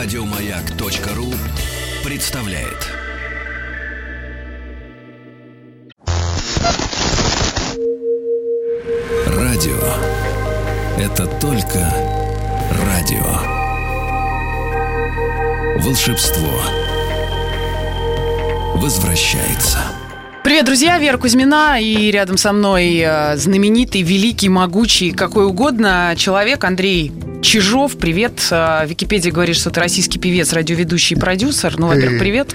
Радиомаяк.ру представляет. Радио это только радио. Волшебство возвращается. Привет, друзья! Вера Кузьмина и рядом со мной э, знаменитый, великий, могучий, какой угодно человек Андрей Чижов, привет. А, Википедия говорит, что ты российский певец, радиоведущий и продюсер. Ну, во-первых, привет.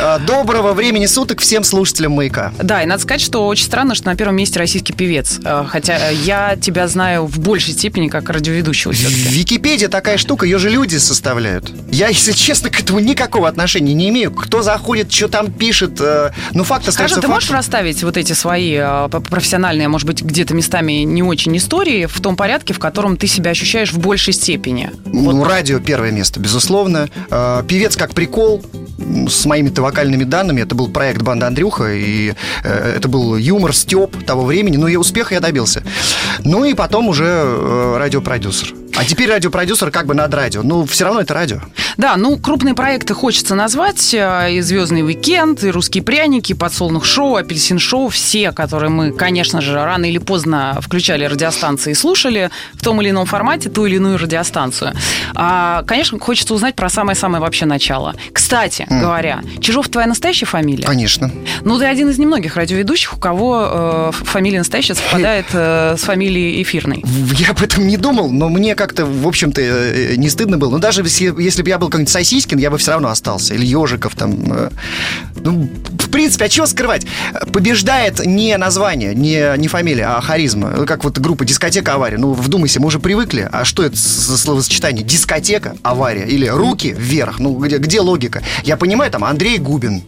А, доброго времени суток всем слушателям «Маяка». Да, и надо сказать, что очень странно, что на первом месте российский певец. Хотя я тебя знаю в большей степени как радиоведущего Википедия такая штука, ее же люди составляют. Я, если честно, к этому никакого отношения не имею. Кто заходит, что там пишет, э, ну, факт остается Скажи, ты можешь расставить вот эти свои профессиональные, может быть, где-то местами не очень истории в том порядке, в котором ты себя ощущаешь в большей степени? Ну, вот. радио первое место, безусловно. А, певец как прикол, с моими-то вокальными данными. Это был проект «Банда Андрюха», и э, это был юмор, степ того времени. Но и успеха я добился. Ну и потом уже э, радиопродюсер. А теперь радиопродюсер как бы над радио. Ну, все равно это радио. Да, ну, крупные проекты хочется назвать. Э, и «Звездный уикенд», и «Русские пряники», и «Подсолнух шоу», «Апельсин шоу». Все, которые мы, конечно же, рано или поздно включали радиостанции и слушали в том или ином формате ту или иную радиостанцию. А, конечно, хочется узнать про самое-самое вообще начало. Кстати mm. говоря, Чижов твоя настоящая фамилия? Конечно. Ну, ты один из немногих радиоведущих, у кого э, фамилия настоящая совпадает э, с фамилией эфирной. Я об этом не думал, но мне как-то, в общем-то, э, не стыдно было. Но даже если, если бы я был какой-нибудь Сосискин, я бы все равно остался. Или Ежиков там. Э, ну, принципе, а чего скрывать? Побеждает не название, не, не фамилия, а харизма. Как вот группа «Дискотека авария». Ну, вдумайся, мы уже привыкли. А что это за словосочетание? Дискотека авария или руки вверх? Ну, где, где логика? Я понимаю, там Андрей Губин,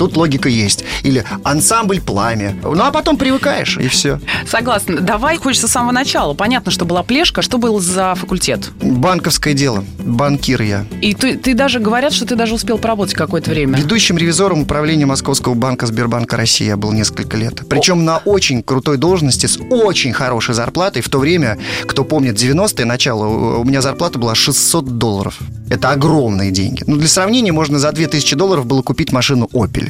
Тут логика есть. Или ансамбль «Пламя». Ну, а потом привыкаешь, и все. Согласна. Давай хочется с самого начала. Понятно, что была плешка. Что был за факультет? Банковское дело. Банкир я. И ты, ты даже, говорят, что ты даже успел поработать какое-то время. Ведущим ревизором управления Московского банка Сбербанка России я был несколько лет. Причем О. на очень крутой должности с очень хорошей зарплатой. В то время, кто помнит 90-е, начало, у меня зарплата была 600 долларов. Это огромные деньги. Ну, для сравнения, можно за 2000 долларов было купить машину Opel.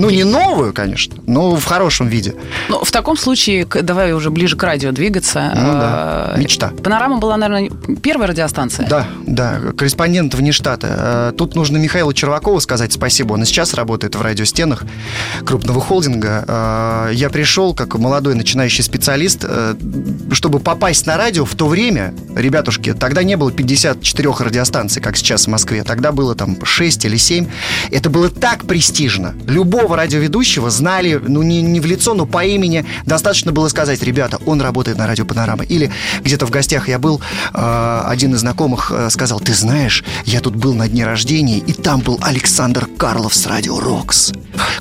Ну, не новую, конечно, но в хорошем виде. Ну, в таком случае, давай уже ближе к радио двигаться. Ну, да. А, Мечта. Панорама была, наверное, первая радиостанция? Да, да, корреспондент вне штата. А, тут нужно Михаилу Червакову сказать спасибо. Он и сейчас работает в радиостенах крупного холдинга. А, я пришел как молодой начинающий специалист, чтобы попасть на радио в то время, ребятушки, тогда не было 54 радиостанций, как сейчас в Москве. Тогда было там 6 или 7. Это было так престижно. Любого радиоведущего знали, ну, не, не в лицо, но по имени. Достаточно было сказать, ребята, он работает на радио Панорама. Или где-то в гостях я был, э, один из знакомых э, сказал, ты знаешь, я тут был на дне рождения, и там был Александр Карлов с радио Рокс.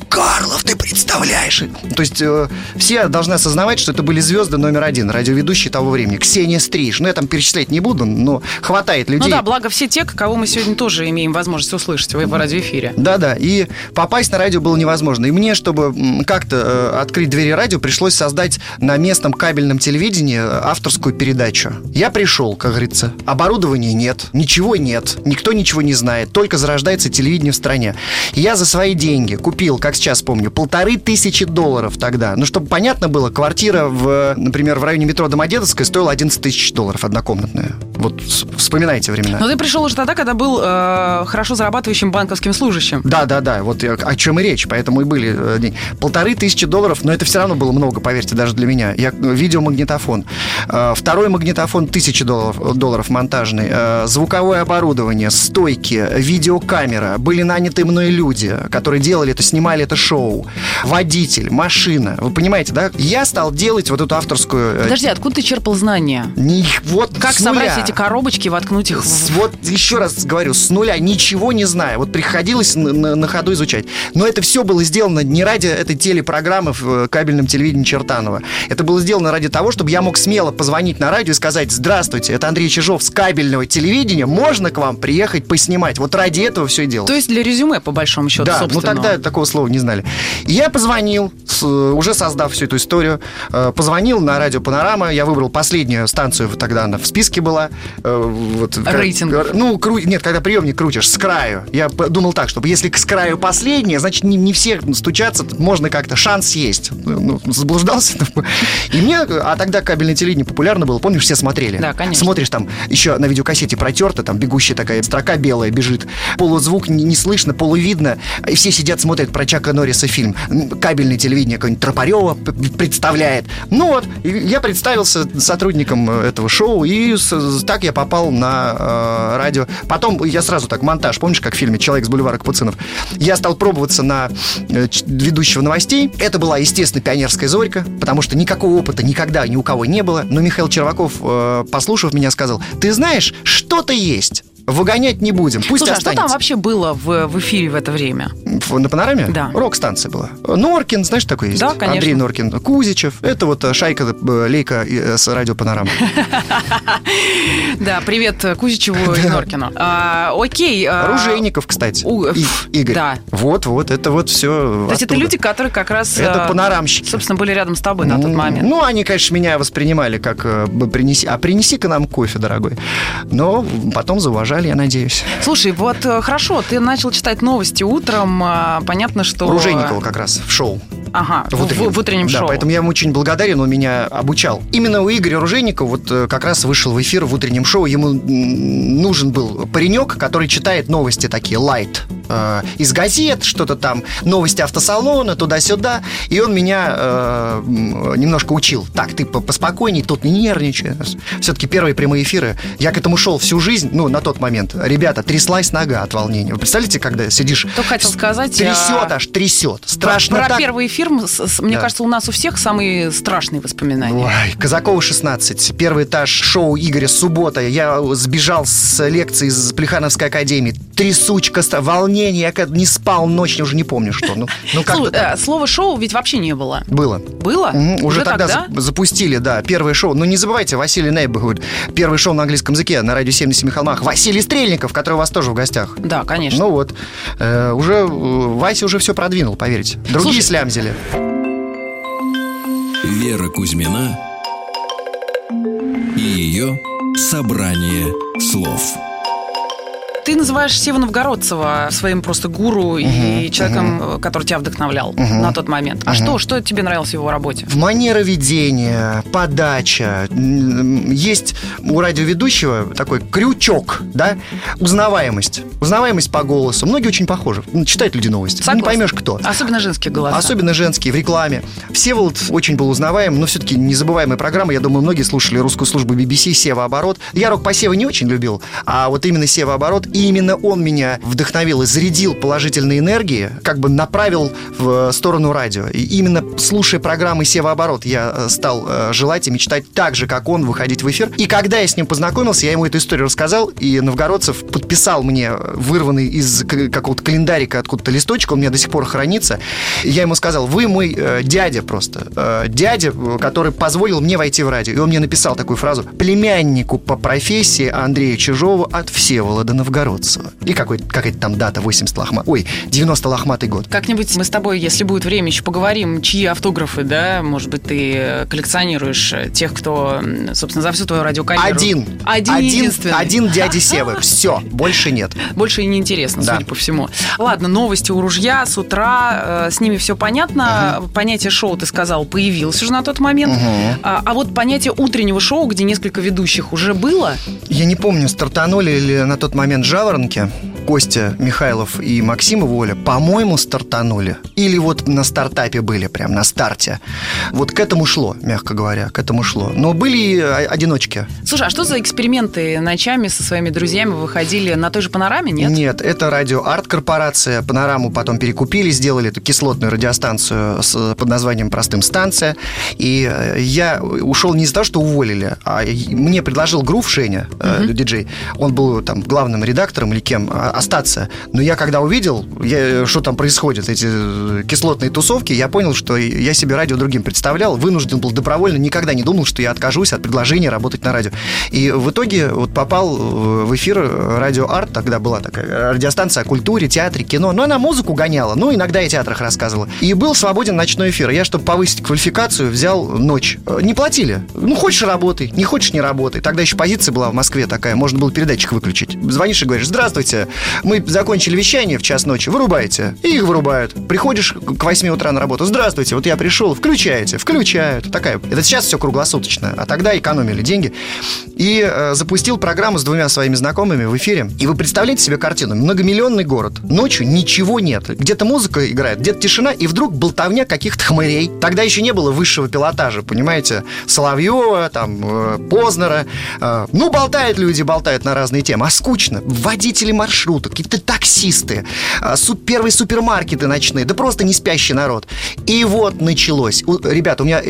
Карлов, ты представляешь? То есть э, все должны осознавать, что это были звезды номер один, радиоведущие того времени. Ксения Стриж. Ну, я там перечислять не буду, но хватает людей. Ну да, благо все те, кого мы сегодня тоже имеем возможность услышать в радиоэфире. Да-да, и попасть на радио было невозможно. И мне, чтобы как-то э, открыть двери радио, пришлось создать на местном кабельном телевидении э, авторскую передачу. Я пришел, как говорится. Оборудования нет, ничего нет, никто ничего не знает, только зарождается телевидение в стране. И я за свои деньги купил, как сейчас помню, полторы тысячи долларов тогда. Ну, чтобы понятно было, квартира, в, например, в районе метро Домодедовская стоила 11 тысяч долларов однокомнатная. Вот вспоминайте времена. Но ты пришел уже тогда, когда был э, хорошо зарабатывающим банковским служащим. Да, да, да. Вот о чем и речь. Поэтому и были э, полторы тысячи долларов, но это все равно было много, поверьте, даже для меня. Я э, видеомагнитофон. Э, второй магнитофон тысячи долларов, долларов монтажный. Звуковое оборудование, стойки, видеокамера. Были наняты мной люди, которые делали это, снимали это шоу. Водитель, машина. Вы понимаете, да? Я стал делать вот эту авторскую... Подожди, откуда ты черпал знания? Не, вот как собрать эти коробочки, воткнуть их в... Вот еще раз говорю, с нуля, ничего не знаю. Вот приходилось на, на, на ходу изучать. Но это все было сделано не ради этой телепрограммы в э, кабельном телевидении Чертанова. Это было сделано ради того, чтобы я мог смело позвонить на радио и сказать, здравствуйте, это Андрей Чижов с кабельного телевидения, можно к вам приехать поснимать? Вот ради этого все и делалось. То есть для резюме, по большому счету, Да, ну тогда такого слова не знали. я позвонил, уже создав всю эту историю, э, позвонил на радио Панорама, я выбрал последнюю станцию, тогда она в списке была, э, вот, Рейтингов. ну, кру- нет, когда приемник крутишь с краю. Я думал так, чтобы если с краю последнее, значит, не, не все стучатся, тут можно как-то шанс есть. Ну, заблуждался. И мне, а тогда кабельное телевидение популярно было, помнишь, все смотрели. Да, конечно. Смотришь там, еще на видеокассете протерто, там бегущая такая строка белая бежит, полузвук не, не слышно, полувидно, и все сидят, смотрят про Чака Норриса фильм. Кабельное телевидение какое-нибудь Тропарева представляет. Ну вот, я представился сотрудником э, этого шоу, и с- так я попал на э, радио. Потом я сразу так, монтаж, помнишь, как в фильме «Человек с бульвара Капуцинов»? Я стал пробоваться на ведущего новостей. Это была, естественно, пионерская зорька, потому что никакого опыта никогда ни у кого не было. Но Михаил Черваков, э, послушав меня, сказал, ты знаешь, что-то есть. Выгонять не будем. Пусть Слушай, а что останется. там вообще было в, в эфире в это время? В- На панораме? Да. Рок-станция была. Норкин, знаешь, такой есть? Да, конечно. Андрей Норкин. Кузичев. Это вот э, шайка э, Лейка э, с радио Панорама. Да, привет Кузичеву и Норкину. А, окей. а, Оружейников, кстати. Игорь. да. Вот, вот, это вот все. То есть это люди, которые как раз... Это а, панорамщики. Собственно, были рядом с тобой на тот момент. Ну, они, конечно, меня воспринимали как принеси, а принеси-ка нам кофе, дорогой. Но потом зауважали, я надеюсь. Слушай, вот э, хорошо, ты начал читать новости утром. а, Понятно, что... Оружейникова как раз в шоу. Ага, в, В в- в утреннем да, шоу. поэтому я ему очень благодарен, он меня обучал. Именно у Игоря Ружейникова вот э, как раз вышел в эфир в утреннем шоу. Ему нужен был паренек, который читает новости такие, лайт. э, из газет, что-то там, новости автосалона, туда-сюда. И он меня э, немножко учил. Так, ты по- поспокойней, тут не нервничай. Все-таки первые прямые эфиры. Я к этому шел всю жизнь, ну, на тот момент. Ребята, тряслась нога от волнения. Вы представляете, когда сидишь... Только хотел сказать, Трясет а, аж, трясет. Страшно Про так. первый эфир, мне Да. кажется, у нас у всех самые страшные воспоминания. Ой, Казакова 16, первый этаж шоу Игоря Суббота. Я сбежал с лекции из Плехановской академии. Трясучка, волнение, я как не спал ночь, уже не помню что. Ну, ну как Слушай, э, слова шоу ведь вообще не было. было. Было? Мгм, Уже, тогда, тогда? за- запустили, да, первое шоу. Но не забывайте, Василий говорит, первое шоу на английском языке на радио 70 Михалмах. Василий Стрельников, который у вас тоже в гостях. Да, конечно. Ну вот, э, уже э, Вася уже все продвинул, поверьте. Другие Слушай, слямзили. Вера Кузьмина и ее собрание слов. Ты называешь Сева Новгородцева своим просто гуру и человеком, э, который тебя вдохновлял на тот момент. А что, что тебе нравилось в его работе? В манера ведения, подача. Есть у радиоведущего такой крючок, да, узнаваемость. Узнаваемость по голосу. Многие очень похожи. Читают люди новости. Не Согласна. поймешь, кто. Особенно женские голоса. Особенно женские в рекламе. Всеволод очень был узнаваем, но все-таки незабываемая программа. Я думаю, многие слушали русскую службу BBC «Сева оборот». Я рок по Сева не очень любил, а вот именно «Сева оборот». И именно он меня вдохновил и зарядил положительной энергией, как бы направил в сторону радио. И именно слушая программы «Сева оборот», я э, стал э, желать и мечтать так же, как он, выходить в эфир. И когда я с ним познакомился, я ему эту историю рассказал, и Новгородцев подписал мне вырванный из какого-то календарика откуда-то листочек, он у меня до сих пор хранится. Я ему сказал, вы мой э, дядя просто. Э, дядя, э, который позволил мне войти в радио. И он мне написал такую фразу. Племяннику по профессии Андрея Чижова от Всеволода Новгородцева. И какой, какая-то там дата, 80 лохма... Ой, 90 лохматый год. Как-нибудь мы с тобой, если будет время, еще поговорим, чьи автографы, да, может быть, ты э, коллекционируешь э, тех, кто, собственно, за всю твою радиокарьеру. Один. Один, единственный. Один дяди Севы. Все, больше нет. Больше и не интересно, Да. судя по всему. Ладно, новости у ружья с утра, э, с ними все понятно. Понятие шоу, ты сказал, появилось уже на тот момент. А, а вот понятие утреннего шоу, где несколько ведущих уже было, Я не помню, стартанули ли на тот момент жаворонки. Костя Михайлов и Максима Воля, по-моему, стартанули. Или вот на стартапе были, прям на старте. Вот к этому шло, мягко говоря, к этому шло. Но были и о- одиночки. Слушай, а что за эксперименты ночами со своими друзьями выходили на той же панораме, нет? Нет, это радио Арт корпорация. Панораму потом перекупили, сделали эту кислотную радиостанцию с, под названием Простым станция. И э, я ушел не из-за того, что уволили, а мне предложил Грув Шеня, э, диджей. Он был там главным редактором или кем, а остаться. Но я когда увидел, я, что там происходит, эти э, кислотные тусовки, я понял, что я себе радио другим представлял, вынужден был добровольно, никогда не думал, что я откажусь от предложения работать на радио. И в итоге вот попал в эфир радио Арт, тогда была такая радиостанция о культуре, театре, кино. Но она музыку гоняла, ну, иногда и о театрах рассказывала. И был свободен ночной эфир. Я, чтобы повысить квалификацию, взял ночь. Э, не платили. Ну, хочешь работай, не хочешь не работай. Тогда еще позиция была в Москве такая, можно было передатчик выключить. Звонишь и говоришь, здравствуйте, мы закончили вещание в час ночи, вырубайте. И их вырубают. Приходишь к 8 утра на работу, здравствуйте, вот я пришел, включаете, включают. Такая. Это сейчас все круглосуточно, а тогда экономили деньги. И э, запустил программу с двумя своими знакомыми в эфире. И вы представляете себе картину? Многомиллионный город. Ночью ничего нет. Где-то музыка играет, где-то тишина, и вдруг болтовня каких-то хмырей. Тогда еще не было высшего пилотажа, понимаете? Соловьева, там, э, Познера. Э, ну, болтают люди, болтают на разные темы. А скучно. Водители маршруток, какие-то таксисты, э, первые супермаркеты ночные, да просто не спящий народ. И вот началось. Ребята, у меня,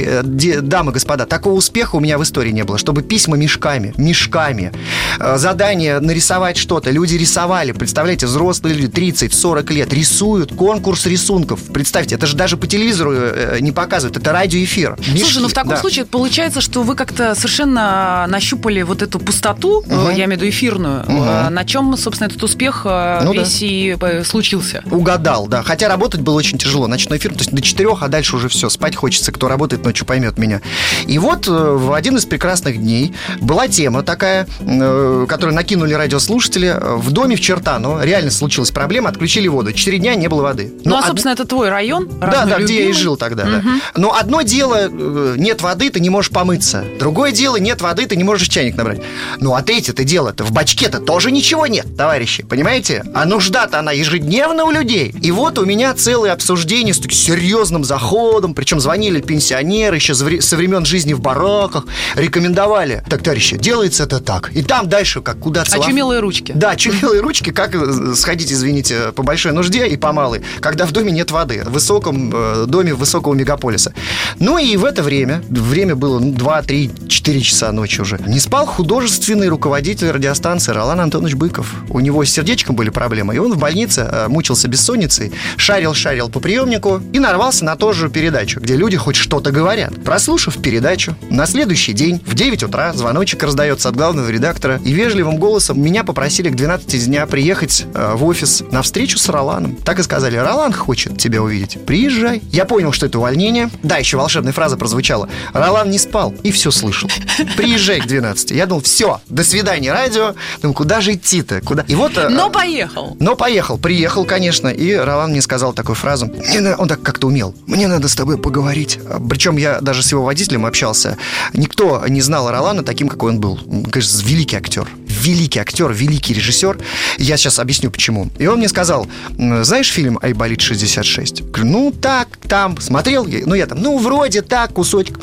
дамы, господа, такого успеха у меня в истории не было, чтобы письма мешками, мешками. Задание нарисовать что-то. Люди рисовали, представляете, взрослые люди, 30-40 лет, рисуют конкурс рисунков. Представьте, это же даже по телевизору не показывают, это радиоэфир. Слушай, ну в таком да. случае получается, что вы как-то совершенно нащупали вот эту пустоту, угу. я имею в виду эфирную, угу. на чем, собственно, этот успех э, ну, весь да. и э, случился. Угадал, да. Хотя работать было очень тяжело. Ночной эфир, то есть до четырех, а дальше уже все. Спать хочется. Кто работает ночью, поймет меня. И вот в один из прекрасных дней была тема такая, которую накинули радиослушатели. В доме в Чертано реально случилась проблема, отключили воду. Четыре дня не было воды. Ну, а, собственно, од... это твой район? Да, да, любимый? где я и жил тогда. Угу. Да. Но одно дело, нет воды, ты не можешь помыться. Другое дело, нет воды, ты не можешь чайник набрать. Ну, а третье-то дело-то, в бачке-то тоже ничего нет, товарищи, понимаете? А нужда-то она ежедневно у людей. И вот у меня целое обсуждение с таким серьезным заходом, причем звонили пенсионеры еще со времен жизни в бараках, рекомендовали. Так, товарищи, делается это так. И там дальше как куда целов... Очумелые ручки. Да, очумелые ручки, как э, сходить, извините, по большой нужде и по малой, когда в доме нет воды, в высоком э, доме высокого мегаполиса. Ну и в это время, время было ну, 2, 3, 4 часа ночи уже, не спал художественный руководитель радиостанции Ролан Антонович Быков. У него с сердечком были проблемы, и он в больнице э, мучился бессонницей, шарил-шарил по приемнику и нарвался на ту же передачу, где люди хоть что-то говорят. Прослушав передачу, на следующий день в 9 утра звоночек раздается от главного редактора, и вежливым голосом меня попросили к 12 дня приехать э, в офис на встречу с Роланом. Так и сказали, Ролан хочет тебя увидеть. Приезжай. Я понял, что это увольнение. Да, еще волшебная фраза прозвучала. Ролан не спал и все слышал. Приезжай к 12. Я думал, все, до свидания, радио. Думаю, куда же идти-то? Куда? И вот... Э, но поехал. Но поехал. Приехал, конечно. И Ролан мне сказал такую фразу. Мне, он так как-то умел. Мне надо с тобой поговорить. Причем я даже с его водителем общался. Никто не знал Ролана таким, какой он был. Конечно, великий актер великий актер, великий режиссер. Я сейчас объясню, почему. И он мне сказал, знаешь фильм «Айболит 66»? Говорю, ну так, там, смотрел? Ну я там, ну вроде так, кусочек.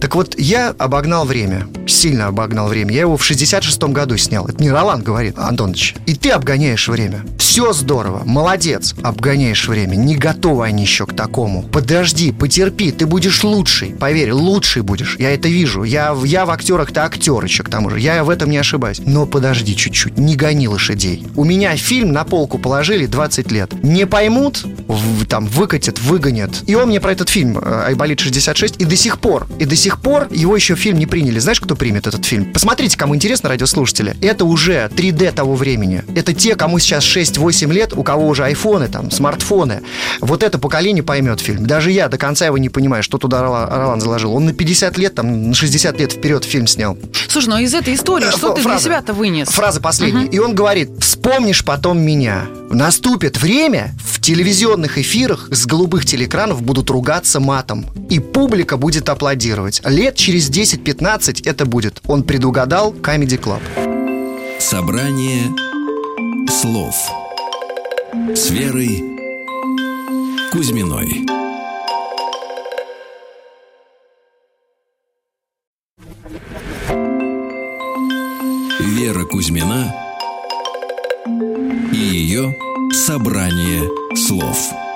Так вот, я обогнал время, сильно обогнал время. Я его в 66-м году снял. Это не Ролан говорит, Антонович. И ты обгоняешь время. Все здорово, молодец, обгоняешь время. Не готовы они еще к такому. Подожди, потерпи, ты будешь лучший. Поверь, лучший будешь. Я это вижу. Я, я в актерах-то актер еще к тому же. Я в этом не ошибаюсь. Но подожди чуть-чуть, не гони лошадей. У меня фильм на полку положили 20 лет. Не поймут, в, там, выкатят, выгонят. И он мне про этот фильм э, «Айболит 66» и до сих пор, и до сих пор его еще фильм не приняли. Знаешь, кто примет этот фильм? Посмотрите, кому интересно, радиослушатели. Это уже 3D того времени. Это те, кому сейчас 6-8 лет, у кого уже айфоны, там, смартфоны. Вот это поколение поймет фильм. Даже я до конца его не понимаю, что туда Ролан заложил. Он на 50 лет, там, на 60 лет вперед фильм снял. Слушай, ну из этой истории, э, что ты для себя-то вынес? Фраза последняя. Угу. И он говорит, вспомнишь потом меня. Наступит время, в телевизионных эфирах с голубых телеэкранов будут ругаться матом. И публика будет аплодировать. Лет через 10-15 это будет. Он предугадал Comedy Club. Собрание слов с Верой Кузьминой. Кузьмина и ее «Собрание слов».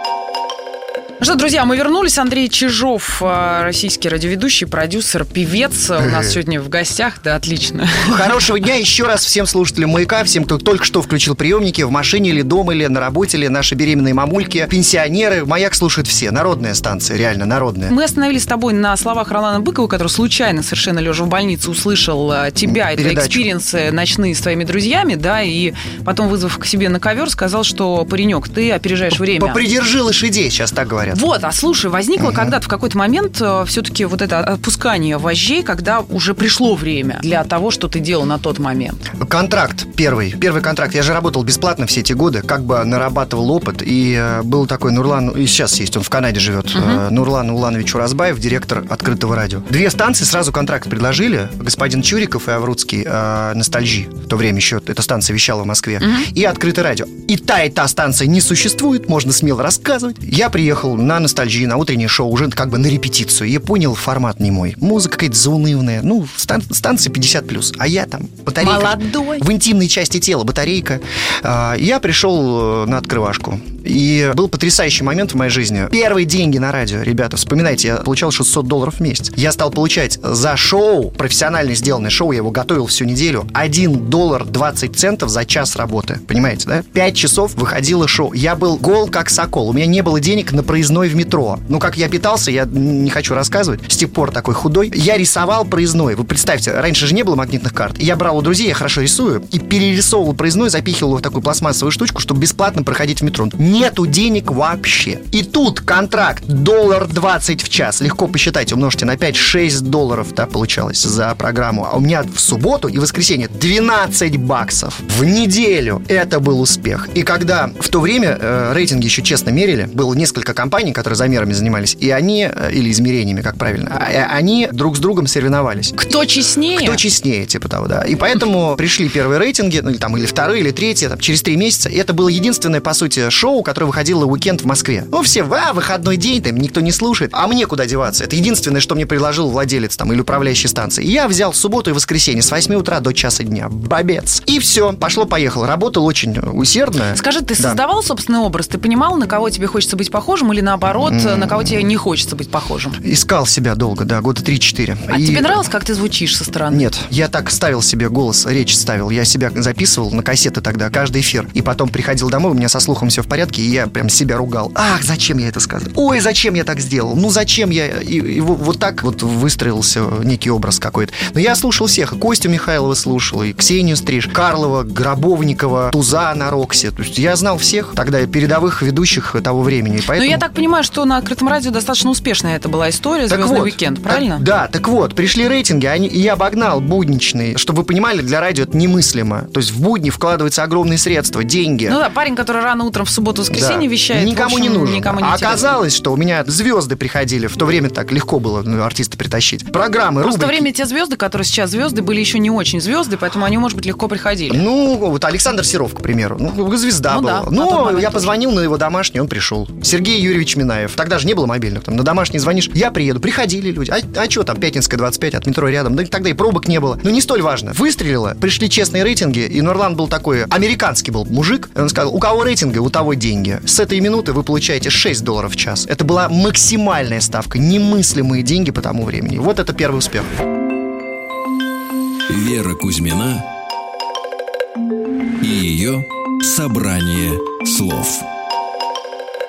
Ну что, друзья, мы вернулись. Андрей Чижов, э, российский радиоведущий, продюсер, певец. У нас сегодня в гостях. Да, отлично. Хорошего дня еще раз всем слушателям «Маяка», всем, кто только что включил приемники в машине или дома, или на работе, или наши беременные мамульки, пенсионеры. «Маяк» слушают все. Народная станция, реально народная. Мы остановились с тобой на словах Ролана Быкова, который случайно совершенно лежа в больнице услышал э, тебя и твои experience ы ночные с твоими друзьями, да, и потом, вызвав к себе на ковер, сказал, что, паренек, ты опережаешь время. Попридержи лошадей, сейчас так говорят говорят. Вот, а слушай, возникло угу. когда-то в какой-то момент э, все-таки вот это отпускание вожжей, когда уже пришло время для того, что ты делал на тот момент. Контракт первый. Первый контракт. Я же работал бесплатно все эти годы, как бы нарабатывал опыт. И э, был такой Нурлан, и сейчас есть, он в Канаде живет, угу. Нурлан Уланович Уразбаев, директор открытого радио. Две станции сразу контракт предложили. Господин Чуриков и Аврудский э, Ностальжи. В то время еще эта станция вещала в Москве. Угу. И открытое радио. И та, и та станция не существует, можно смело рассказывать. Я приехал на ностальгии, на утреннее шоу, уже как бы на репетицию. Я понял, формат не мой. Музыка какая-то заунывная. Ну, стан- станция 50+. А я там батарейка. Молодой. В интимной части тела батарейка. А, я пришел э, на открывашку. И был потрясающий момент в моей жизни. Первые деньги на радио, ребята, вспоминайте, я получал 600 долларов в месяц. Я стал получать за шоу, профессионально сделанное шоу, я его готовил всю неделю, 1 доллар 20 центов за час работы. Понимаете, да? 5 часов выходило шоу. Я был гол как сокол. У меня не было денег на проездной в метро. Ну, как я питался, я не хочу рассказывать. С тех пор такой худой. Я рисовал проездной. Вы представьте, раньше же не было магнитных карт. Я брал у друзей, я хорошо рисую, и перерисовывал проездной, запихивал его в такую пластмассовую штучку, чтобы бесплатно проходить в метро нету денег вообще. И тут контракт доллар 20 в час. Легко посчитать, умножьте на 5, 6 долларов, да, получалось за программу. А у меня в субботу и воскресенье 12 баксов в неделю. Это был успех. И когда в то время э, рейтинги еще честно мерили, было несколько компаний, которые замерами занимались, и они, э, или измерениями, как правильно, а, э, они друг с другом соревновались. Кто честнее? Кто честнее, типа того, да. И поэтому пришли первые рейтинги, ну или там, или вторые, или третьи, там, через три месяца. И это было единственное, по сути, шоу, которое выходило уикенд в Москве. Ну, все, а, выходной день, там никто не слушает. А мне куда деваться? Это единственное, что мне предложил владелец там или управляющий станции. И я взял субботу и воскресенье с 8 утра до часа дня. Бобец. И все, пошло-поехало. Работал очень усердно. Скажи, ты да. создавал собственный образ? Ты понимал, на кого тебе хочется быть похожим или наоборот, mm. на кого тебе не хочется быть похожим? Искал себя долго, да, года 3-4. А и... тебе нравилось, как ты звучишь со стороны? Нет, я так ставил себе голос, речь ставил. Я себя записывал на кассеты тогда, каждый эфир. И потом приходил домой, у меня со слухом все в порядке, и я прям себя ругал. Ах, зачем я это сказал? Ой, зачем я так сделал? Ну, зачем я... И, и вот так вот выстроился некий образ какой-то. Но я слушал всех. И Костю Михайлова слушал, и Ксению Стриж, Карлова, Гробовникова, Туза на Роксе. То есть я знал всех тогда передовых ведущих того времени. Поэтому... Ну, я так понимаю, что на открытом радио достаточно успешная это была история «Звездный вот, уикенд», правильно? Так, да, так вот, пришли рейтинги, они, и я обогнал будничный. Чтобы вы понимали, для радио это немыслимо. То есть в будни вкладываются огромные средства, деньги. Ну да, парень, который рано утром в субботу-воскресенье да. вещает, никому общем, не нужен. Никому не а оказалось, что у меня звезды приходили. В то время так легко было ну, артиста притащить. Программы, Просто рубрики. в то время те звезды, которые сейчас звезды, были еще не очень звезды, поэтому они, может быть, легко приходили. Ну, вот Александр Серов, к примеру. Ну, звезда ну, была. Да, ну, я позвонил на его домашний, он пришел. Сергей Юрьевич Минаев. Тогда же не было мобильных. Там, на домашний звонишь, я приеду. Приходили люди. А, а что там, Пятницкая 25 от метро рядом? Да тогда и пробок не было. Но не столь важно. Выстрелило, пришли честные рейтинги, и Нурлан был такой, американский был мужик. Он сказал, у кого рейтинга, у того деньги. С этой минуты вы получаете 6 долларов в час. Это была максимальная ставка, немыслимые деньги по тому времени. Вот это первый успех. Вера Кузьмина и ее собрание слов.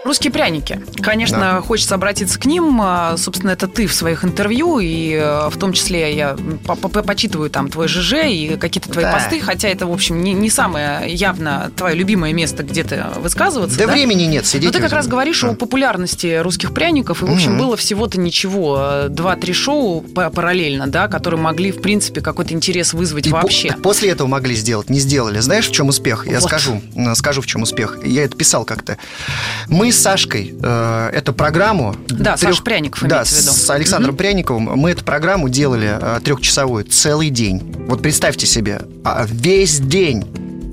Русские пряники. Конечно, да. хочется обратиться к ним. А, собственно, это ты в своих интервью, и э, в том числе я почитываю там твой ЖЖ и какие-то твои да. посты, хотя это, в общем, не, не самое явно твое любимое место, где ты высказываться. Да, да? времени нет сидеть. Но ты как раз говоришь да. о популярности русских пряников, и, в общем, mm-hmm. было всего-то ничего. Два-три шоу параллельно, да, которые могли, в принципе, какой-то интерес вызвать и вообще. По- после этого могли сделать, не сделали. Знаешь, в чем успех? Я вот. скажу, скажу, в чем успех. Я это писал как-то. Мы с Сашкой э, эту программу... Да, трех... Саша Пряников Да, с Александром угу. Пряниковым мы эту программу делали э, трехчасовую целый день. Вот представьте себе, а, весь день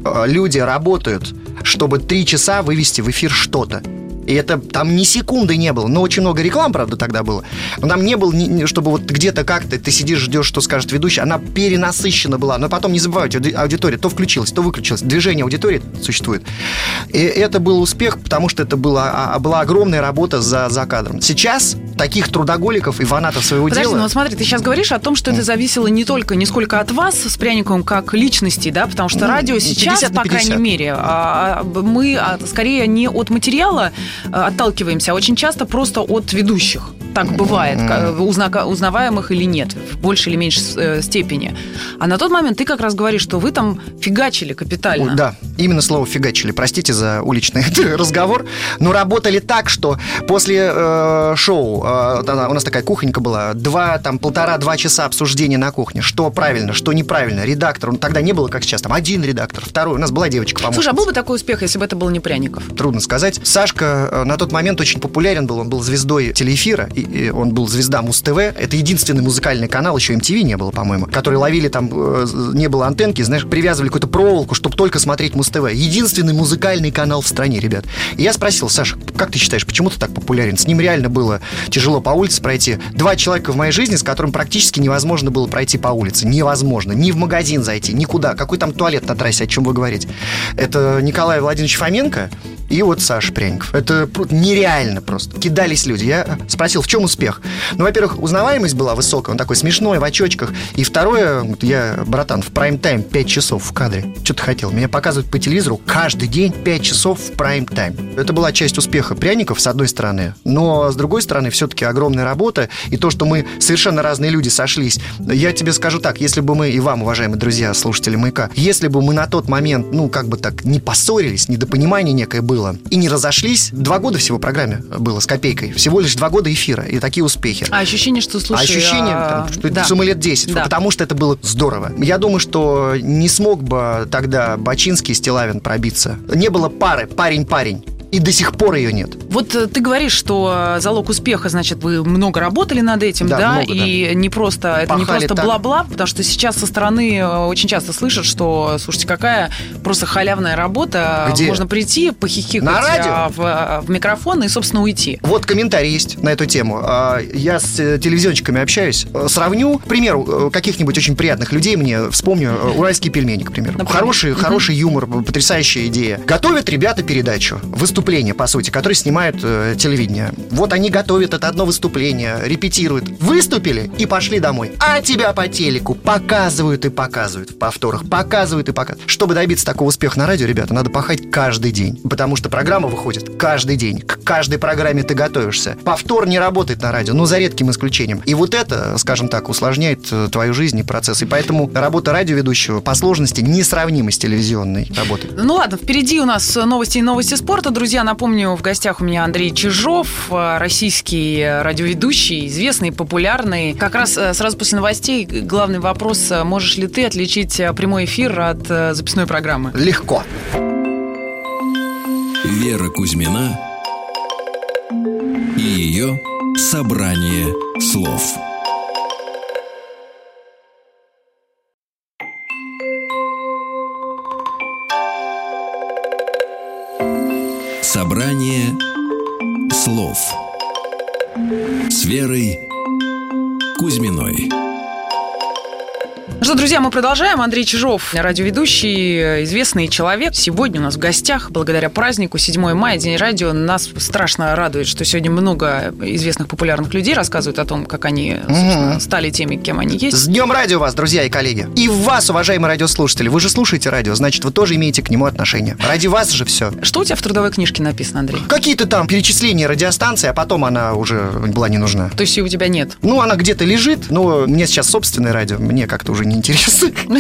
э, люди работают, чтобы три часа вывести в эфир что-то. И это там ни секунды не было. Но очень много реклам, правда, тогда было. Но там не было, чтобы вот где-то как-то ты сидишь, ждешь, что скажет ведущий. Она перенасыщена была. Но потом не забывайте, аудитория то включилась, то выключилась. Движение аудитории существует. И это был успех, потому что это была, а, была огромная работа за, за кадром. Сейчас таких трудоголиков и фанатов своего Подожди, дела... ну вот смотри, ты сейчас говоришь о том, что это зависело не только, не сколько от вас с пряником, как личности, да, потому что ну, радио сейчас, по крайней мере, а, а, мы скорее не от материала отталкиваемся, а очень часто просто от ведущих. Так бывает, узнаваемых или нет, в большей или меньшей э, степени. А на тот момент ты как раз говоришь, что вы там фигачили капитально. Да, именно слово фигачили. Простите за уличный разговор. Но работали так, что после э, шоу, э, у нас такая кухонька была, два, там, полтора-два часа обсуждения на кухне. Что правильно, что неправильно. Редактор, ну, тогда не было, как сейчас, там, один редактор, второй. У нас была девочка помощница. Слушай, а был бы такой успех, если бы это был не Пряников? Трудно сказать. Сашка э, на тот момент очень популярен был. Он был звездой телеэфира, и, и он был звезда Муз-ТВ. Это единственный музыкальный канал, еще MTV не было, по-моему, который ловили там, э, не было антенки, знаешь, привязывали какую-то проволоку, чтобы только смотреть Муз-ТВ. Единственный музыкальный канал в стране, ребят. И я спросил, Саша, как ты считаешь, почему ты так популярен? С ним реально было тяжело по улице пройти. Два человека в моей жизни, с которым практически невозможно было пройти по улице. Невозможно. Ни в магазин зайти, никуда. Какой там туалет на трассе, о чем вы говорите? Это Николай Владимирович Фоменко и вот Саша Пряников. Это нереально просто. Кидались люди. Я спросил, в чем успех? Ну, во-первых, узнаваемость была высокая, он такой смешной, в очочках. И второе, я, братан, в прайм-тайм 5 часов в кадре. Что ты хотел? Меня показывают по телевизору каждый день 5 часов в прайм-тайм. Это была часть успеха Пряников, с одной стороны. Но, с другой стороны, все-таки огромная работа. И то, что мы совершенно разные люди сошлись. Я тебе скажу так, если бы мы, и вам, уважаемые друзья, слушатели «Маяка», если бы мы на тот момент, ну, как бы так, не поссорились, недопонимание некое было, и не разошлись, два года всего программе было с копейкой. Всего лишь два года эфира, и такие успехи. А ощущение, что, слушай... А ощущение, а... там, что, да. мы лет 10, да. потому что это было здорово. Я думаю, что не смог бы тогда Бачинский и Стилавин пробиться. Не было пары, парень-парень и до сих пор ее нет. Вот э, ты говоришь, что залог успеха, значит, вы много работали над этим, да, да? Много, и да. не просто это Пахали не просто бла-бла, потому что сейчас со стороны э, очень часто слышат, что, слушайте, какая просто халявная работа, Где? можно прийти, похихикать на радио? А, в, в микрофон и, собственно, уйти. Вот комментарий есть на эту тему. А, я с э, телевизионщиками общаюсь, сравню, к примеру, каких-нибудь очень приятных людей мне вспомню уральские пельмени, к примеру. Например? Хороший, хороший юмор, потрясающая идея. Готовят ребята передачу, выступают выступление, по сути, которые снимают э, телевидение. Вот они готовят это одно выступление, репетируют. Выступили и пошли домой. А тебя по телеку показывают и показывают в повторах. Показывают и показывают. Чтобы добиться такого успеха на радио, ребята, надо пахать каждый день. Потому что программа выходит каждый день. К каждой программе ты готовишься. Повтор не работает на радио, но за редким исключением. И вот это, скажем так, усложняет э, твою жизнь и процесс. И поэтому работа радиоведущего по сложности несравнима с телевизионной работой. Ну ладно, впереди у нас новости и новости спорта, друзья. Друзья, напомню, в гостях у меня Андрей Чижов, э, российский радиоведущий, известный, популярный. Как раз э, сразу после новостей главный вопрос, э, можешь ли ты отличить прямой эфир от записной программы? Легко. Вера Кузьмина и ее «Собрание слов». Слов с Верой Кузьминой. Ну что, друзья, мы продолжаем. Андрей Чижов, радиоведущий, известный человек. Сегодня у нас в гостях, благодаря празднику, 7 мая, День радио. Нас страшно радует, что сегодня много известных популярных людей рассказывают о том, как они угу. стали теми, кем они есть. С Днем радио вас, друзья и коллеги. И вас, уважаемые радиослушатели. Вы же слушаете радио, значит, вы тоже имеете к нему отношение. Ради вас же все. Что у тебя в трудовой книжке написано, Андрей? Какие-то там перечисления радиостанции, а потом она уже была не нужна. То есть ее у тебя нет? Ну, она где-то лежит, но мне сейчас собственное радио, мне как-то уже не неинтересно.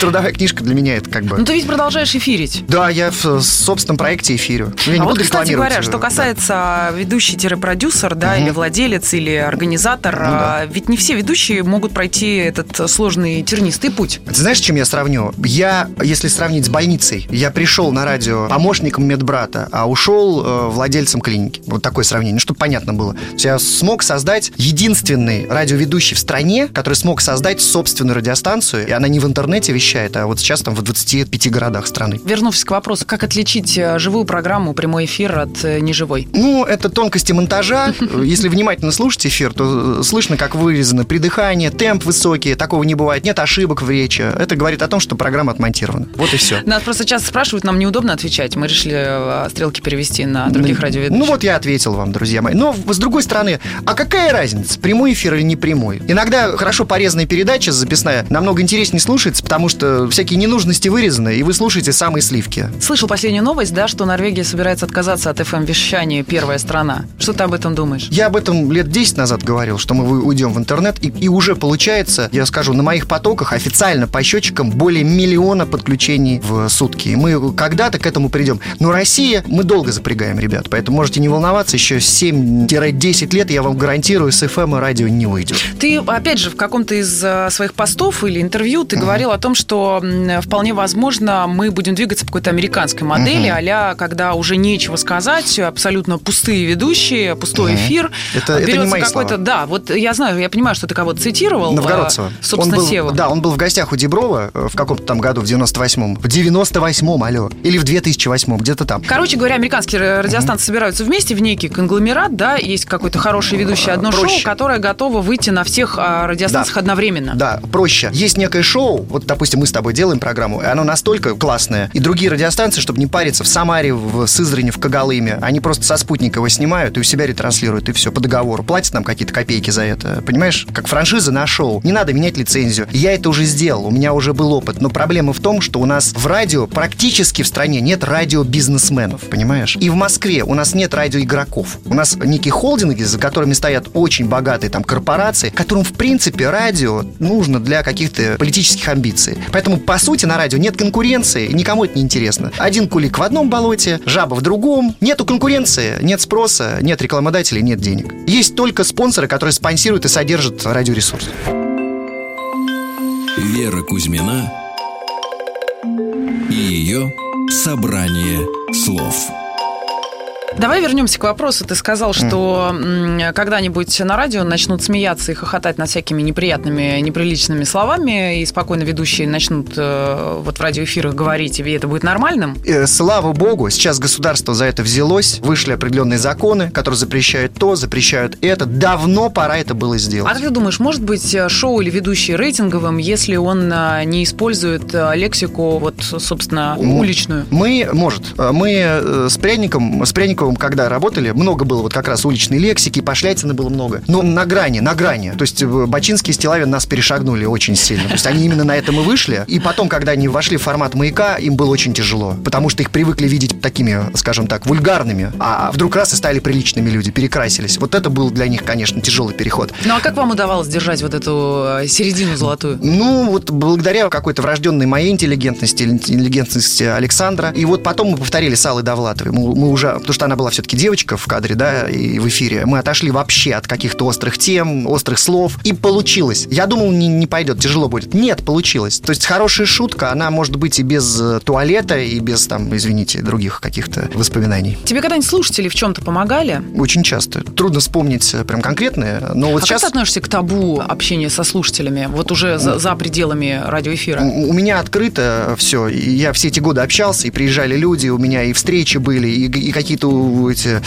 Трудовая книжка для меня это как бы... Ну, ты ведь продолжаешь эфирить. Да, я в собственном проекте эфирю. Я а вот, кстати говоря, что касается ведущий-продюсер, да, или владелец, или организатор, ну а, ведь не все ведущие могут пройти этот сложный тернистый путь. Ты знаешь, чем я сравню? Я, если сравнить с больницей, я пришел на радио помощником медбрата, а ушел э, владельцем клиники. Вот такое сравнение, ну, чтобы понятно было. Я смог создать единственный радиоведущий в стране, который смог создать собственную радиостанцию, и она не в интернете вещает, а вот сейчас там в 25 городах страны. Вернувшись к вопросу, как отличить э, живую программу, прямой эфир от э, неживой? Ну, это тонкости монтажа. Если внимательно слушать эфир, то э, слышно, как вырезано придыхание, темп высокий, такого не бывает, нет ошибок в речи. Это говорит о том, что программа отмонтирована. Вот и все. Нас просто часто спрашивают, нам неудобно отвечать. Мы решили стрелки перевести на других радиоведущих. Ну вот я ответил вам, друзья мои. Но с другой стороны, а какая разница, прямой эфир или не прямой? Иногда хорошо порезанная передача записная намного интереснее слушается, потому что всякие ненужности вырезаны, и вы слушаете самые сливки. Слышал последнюю новость, да, что Норвегия собирается отказаться от FM-вещания «Первая страна». Что ты об этом думаешь? Я об этом лет 10 назад говорил, что мы уйдем в интернет, и, и уже получается, я скажу, на моих потоках официально по счетчикам более миллиона подключений в сутки. И мы когда-то к этому придем. Но Россия, мы долго запрягаем, ребят, поэтому можете не волноваться, еще 7-10 лет, я вам гарантирую, с FM и радио не уйдет. Ты, опять же, в каком-то из э, своих постов или интервью ты uh-huh. говорил о том, что вполне возможно мы будем двигаться по какой-то американской модели, uh-huh. а когда уже нечего сказать, абсолютно пустые ведущие, пустой uh-huh. эфир. Это, это не мои какой-то, слова. Да, вот я знаю, я понимаю, что ты кого-то цитировал. Новгородцева. А, собственно, он был, Сева. Да, он был в гостях у Деброва э, в каком-то там году, в 98-м. В 98-м, алло. Или в 2008-м, где-то там. Короче говоря, американские радиостанции uh-huh. собираются вместе в некий конгломерат, да, есть какой-то хороший ведущий одно Проще. шоу, которое готово выйти на всех а, радиостанциях да. одновременно. Да, проще. Есть некое шоу, вот, допустим, мы с тобой делаем программу, и оно настолько классное, и другие радиостанции, чтобы не париться, в Самаре, в Сызране, в Когалыме, они просто со спутника его снимают и у себя ретранслируют, и все, по договору. Платят нам какие-то копейки за это, понимаешь? Как франшиза на шоу. Не надо менять лицензию. Я это уже сделал, у меня уже был опыт, но проблема в том, что у нас в радио практически в стране нет радиобизнесменов, понимаешь? И в Москве у нас нет радиоигроков. У нас некие холдинги, за которыми стоят очень богатые там корпорации, которым, в принципе, радио нужно для каких-то политических амбиций. Поэтому, по сути, на радио нет конкуренции, никому это не интересно. Один кулик в одном болоте, жаба в другом. Нету конкуренции, нет спроса, нет рекламодателей, нет денег. Есть только спонсоры, которые спонсируют и содержат радиоресурс. Вера Кузьмина и ее собрание слов. Давай вернемся к вопросу. Ты сказал, что mm. когда-нибудь на радио начнут смеяться и хохотать над всякими неприятными, неприличными словами, и спокойно ведущие начнут э, вот в радиоэфирах говорить, и это будет нормальным? Э, слава богу, сейчас государство за это взялось, вышли определенные законы, которые запрещают то, запрещают это. Давно пора это было сделать. А как ты думаешь, может быть э, шоу или ведущий рейтинговым, если он не использует лексику, вот, собственно, уличную? Мы, может. Мы с пряником, с пряником Мельниковым, когда работали, много было вот как раз уличной лексики, пошлятины было много. Но на грани, на грани. То есть э, Бачинский и Стилавин нас перешагнули очень сильно. То есть они именно на этом и вышли. И потом, когда они вошли в формат маяка, им было очень тяжело. Потому что их привыкли видеть такими, скажем так, вульгарными. А вдруг раз и стали приличными люди, перекрасились. Вот это был для них, конечно, тяжелый переход. Ну а как вам удавалось держать вот эту э, середину золотую? Ну, вот благодаря какой-то врожденной моей интеллигентности, интеллигентности Александра. И вот потом мы повторили с Аллой Довлатовой. Мы, мы уже, потому что она была все-таки девочка в кадре, да, и в эфире. Мы отошли вообще от каких-то острых тем, острых слов, и получилось. Я думал, не, не пойдет, тяжело будет. Нет, получилось. То есть хорошая шутка, она может быть и без э, туалета, и без, там, извините, других каких-то воспоминаний. Тебе когда-нибудь слушатели в чем-то помогали? Очень часто. Трудно вспомнить э, прям конкретные, но вот а сейчас... как ты относишься к табу общения со слушателями, вот уже за, за пределами радиоэфира? У, у меня открыто все. Я все эти годы общался, и приезжали люди, у меня и встречи были, и, и какие-то эти,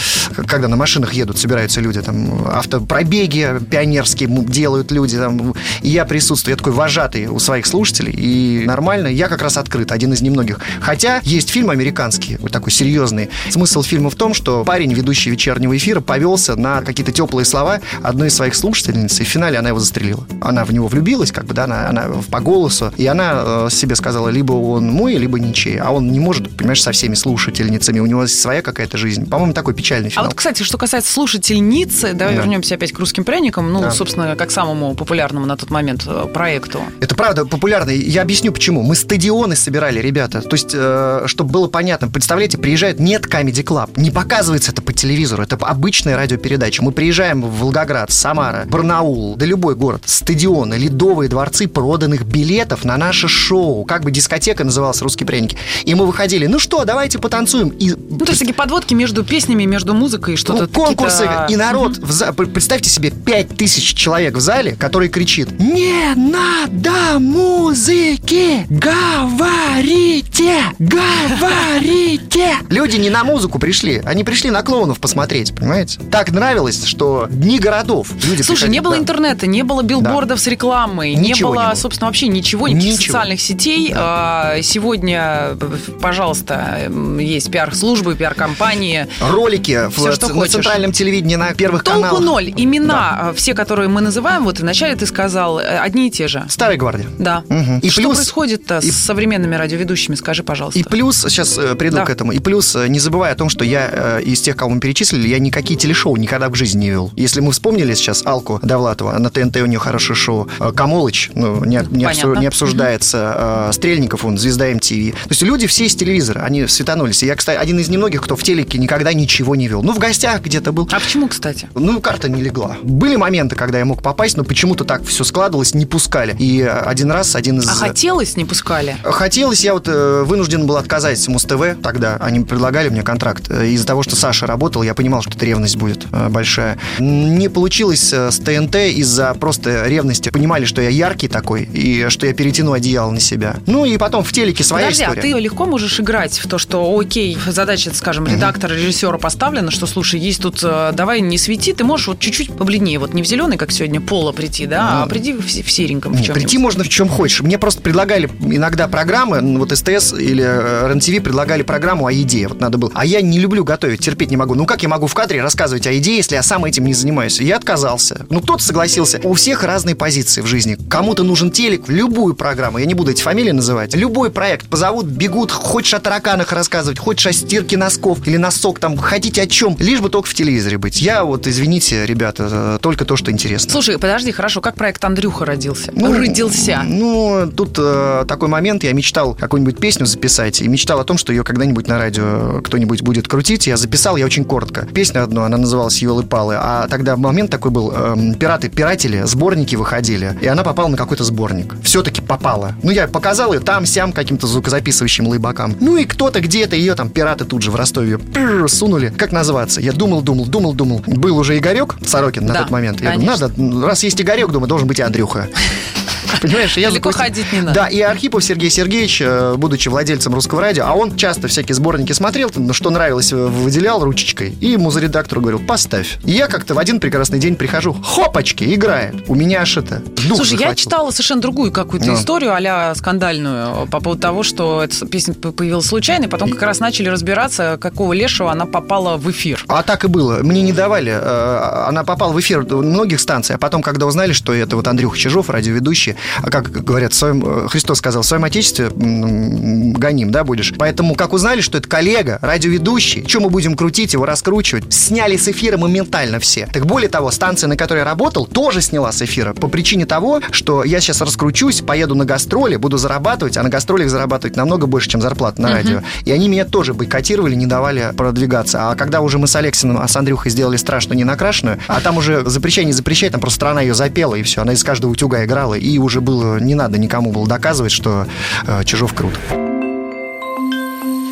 когда на машинах едут, собираются люди, там, автопробеги пионерские делают люди, там, и я присутствую, я такой вожатый у своих слушателей, и нормально, я как раз открыт, один из немногих. Хотя есть фильм американский, вот такой серьезный. Смысл фильма в том, что парень, ведущий вечернего эфира, повелся на какие-то теплые слова одной из своих слушательниц, и в финале она его застрелила. Она в него влюбилась, как бы, да, она, она по голосу, и она э, себе сказала, либо он мой, либо ничей, а он не может, понимаешь, со всеми слушательницами, у него своя какая-то жизнь. По-моему, такой печальный финал. А вот, кстати, что касается слушательницы, давай да. вернемся опять к русским пряникам, ну, да. собственно, как самому популярному на тот момент э, проекту. Это правда популярный. Я объясню почему. Мы стадионы собирали, ребята. То есть, э, чтобы было понятно, представляете, приезжает нет Comedy Club. Не показывается это по телевизору. Это обычная радиопередача. Мы приезжаем в Волгоград, Самара, Барнаул, да любой город. Стадионы, ледовые дворцы проданных билетов на наше шоу. Как бы дискотека называлась «Русские пряники». И мы выходили, ну что, давайте потанцуем. И... Ну, то есть такие подводки между между песнями, между музыкой что-то Ну, конкурсы и народ. в за- Представьте себе 5000 человек в зале, который кричит Не надо музыки! Говорите! Говорите! Люди не на музыку пришли, они пришли на клоунов посмотреть, понимаете? Так нравилось, что дни городов. Люди Слушай, не было да. интернета, не было билбордов с рекламой, не Ничего было, не было. собственно, вообще ничего, никаких Ничего. социальных сетей. А, Сегодня, пожалуйста, есть пиар-службы, пиар-компании. Ролики Всё, в, что на хочешь. центральном телевидении на первых Толку каналах. ноль. Имена, а, все, которые мы называем, вот вначале ты сказал, э, одни и те же. Старая гвардия. Да. Мгм. И что плюс- происходит-то и- с современными радиоведущими, скажи, пожалуйста. И плюс, сейчас э, приду Да. к этому, и плюс, э, не забывай о том, что я э, из тех, кого мы перечислили, я никакие телешоу никогда в жизни не вел. Если мы вспомнили сейчас Алку Довлатова, на ТНТ у нее хорошее шоу, э, Камолыч, ну, не, не, обсу- не обсуждается, э, Стрельников, он, звезда МТВ. То есть люди все из телевизора, они светанулись. И я, кстати, один из немногих, кто в телеке никогда ничего не вел. Ну, в гостях где-то был. А почему, кстати? Ну, карта не легла. Были моменты, когда я мог попасть, но почему-то так все складывалось, не пускали. И э, один раз один из... А хотелось, не пускали? Хотелось, я вот э, вынужден был отказать Муз-ТВ тогда. Они предлагали мне контракт. Э, Из-за того, что Саша работал, я понимал, что эта ревность будет э, большая. Не получилось э, с ТНТ из-за просто ревности. Понимали, что я яркий такой, и что я перетяну одеяло на себя. Ну и потом в телеке своя Подожди, история. а ты легко можешь играть в то, что, окей, задача, скажем, редактора, режиссера поставлена, что, слушай, есть тут, э, давай не свети, ты можешь вот чуть-чуть побледнее, вот не в зеленый, как сегодня, поло прийти, да, а Ну, приди в, в сереньком, в чем-нибудь. прийти можно в чем хочешь. Мне просто предлагали иногда программы, ну, вот СТС или э, РЕН-ТВ предлагали программу о еде. Вот надо было. А я не люблю готовить, терпеть не могу. Ну как я могу в кадре рассказывать о еде, если я сам этим не занимаюсь? Я отказался. Ну кто-то согласился. У всех разные позиции в жизни. Кому-то нужен телек, любую программу. Я не буду эти фамилии называть. Любой проект позовут, бегут. Хочешь о тараканах рассказывать, хочешь о стирке носков или носок там, хотите о чем. Лишь бы только в телевизоре быть. Я вот, извините, ребята, э, только то, что интересно. Слушай, подожди, хорошо, как проект Андрюха родился? Ну, Родился. Ну, тут э, такой момент, я мечтал какую-нибудь песню записать, и мечтал о том, что ее когда-нибудь на радио кто-нибудь будет крутить. Я записал, я очень коротко. Песню одну, она называлась «Елы-палы», а тогда момент такой был, эм, пираты пиратели, сборники выходили, и она попала на какой-то сборник. Все-таки попала. Ну, я показал ее там-сям каким-то звукозаписывающим лейбакам. Ну, и кто-то где-то ее там, пираты тут же в Ростове пр, сунули. Как называться? Я думал, думал, думал, думал. Был уже Игорек Сорокин на Да, тот момент. Я думаю, конечно. надо, раз есть Игорек, думаю, должен быть и Андрюха. Понимаешь, я Далеко запустил- ходить не надо. Да, и Архипов Сергей Сергеевич, э, будучи владельцем русского радио, а он часто всякие сборники смотрел, ну, что нравилось, э, выделял ручечкой, и музыредактору говорил, поставь. И я как-то в один прекрасный день прихожу, хопачки, играет. У меня аж это дух Слушай, я захватил. читала совершенно другую какую-то историю, а скандальную, по поводу того, что эта песня появилась случайно, и потом как раз начали разбираться, какого лешего она попала в эфир. А так и было. Мне не давали. Э, Она попала в эфир многих станций, а потом, когда узнали, что это вот Андрюха Чижов, радиоведущий, а как говорят, своем, э, Христос сказал, в своем отечестве гоним, да, будешь. Поэтому, как узнали, что это коллега, радиоведущий, что мы будем крутить его, раскручивать, сняли с эфира моментально все. Так более того, станция, на которой я работал, тоже сняла с эфира по причине того, что я сейчас раскручусь, поеду на гастроли, буду зарабатывать, а на гастролях зарабатывать намного больше, чем зарплата на радио. И они меня тоже бойкотировали, не давали продвигаться. А когда уже мы с Алексиным, а с Андрюхой сделали страшную ненакрашенную, а там уже запрещай, не запрещай, там просто страна ее запела, и все. Она из каждого утюга играла, и уже было, не надо никому было доказывать, что э, Чижов крут.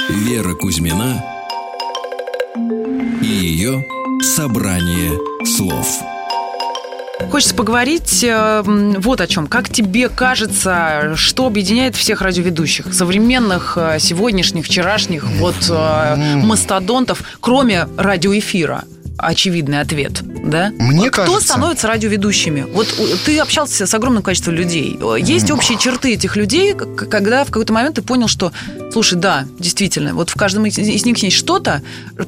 Вера Кузьмина и ее собрание слов. Хочется поговорить э, вот о чем. Как тебе кажется, что объединяет всех радиоведущих, современных, э, сегодняшних, вчерашних, вот э, мастодонтов, кроме радиоэфира? Очевидный ответ, да? Мне Кто кажется- становится радиоведущими? Вот ты общался с огромным количеством людей. Э, Есть общие черты этих людей, когда в какой-то момент ты понял, что, слушай, да, действительно, вот в каждом из них есть что-то,